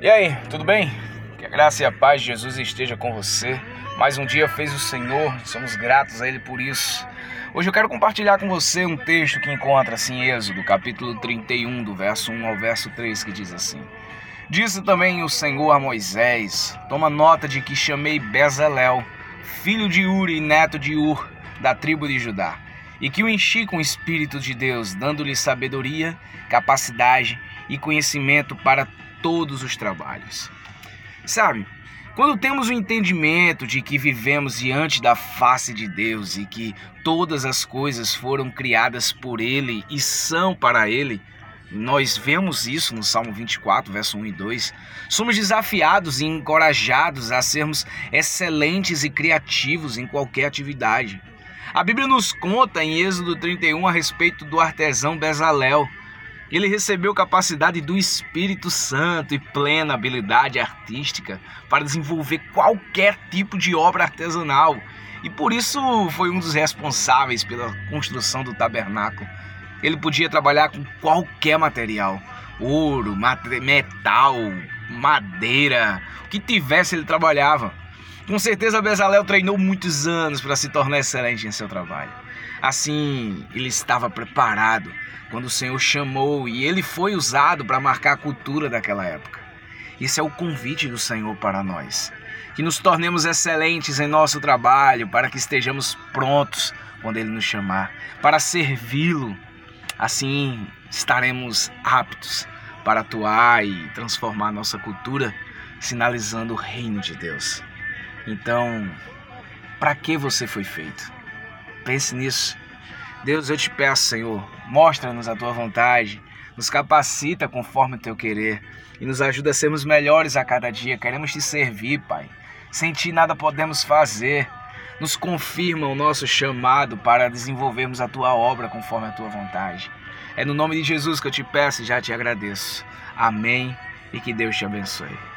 E aí, tudo bem? Que a graça e a paz de Jesus esteja com você. Mais um dia fez o Senhor, somos gratos a Ele por isso. Hoje eu quero compartilhar com você um texto que encontra-se em Êxodo, capítulo 31, do verso 1 ao verso 3, que diz assim: Disse também o Senhor a Moisés: Toma nota de que chamei Bezalel, filho de Uri e neto de Ur, da tribo de Judá, e que o enchi com o Espírito de Deus, dando-lhe sabedoria, capacidade e conhecimento para todos os trabalhos. Sabe, quando temos o entendimento de que vivemos diante da face de Deus e que todas as coisas foram criadas por Ele e são para Ele, nós vemos isso no Salmo 24, verso 1 e 2. Somos desafiados e encorajados a sermos excelentes e criativos em qualquer atividade. A Bíblia nos conta em Êxodo 31 a respeito do artesão Bezalel ele recebeu capacidade do Espírito Santo e plena habilidade artística para desenvolver qualquer tipo de obra artesanal. E por isso foi um dos responsáveis pela construção do tabernáculo. Ele podia trabalhar com qualquer material: ouro, metal, madeira, o que tivesse ele trabalhava. Com certeza Bezalel treinou muitos anos para se tornar excelente em seu trabalho. Assim, ele estava preparado quando o Senhor chamou e ele foi usado para marcar a cultura daquela época. Esse é o convite do Senhor para nós. Que nos tornemos excelentes em nosso trabalho, para que estejamos prontos quando Ele nos chamar, para servi-lo. Assim estaremos aptos para atuar e transformar nossa cultura, sinalizando o reino de Deus. Então, para que você foi feito? Pense nisso. Deus, eu te peço, Senhor, mostra-nos a tua vontade, nos capacita conforme o teu querer e nos ajuda a sermos melhores a cada dia. Queremos te servir, Pai. Sem ti nada podemos fazer. Nos confirma o nosso chamado para desenvolvermos a tua obra conforme a tua vontade. É no nome de Jesus que eu te peço e já te agradeço. Amém e que Deus te abençoe.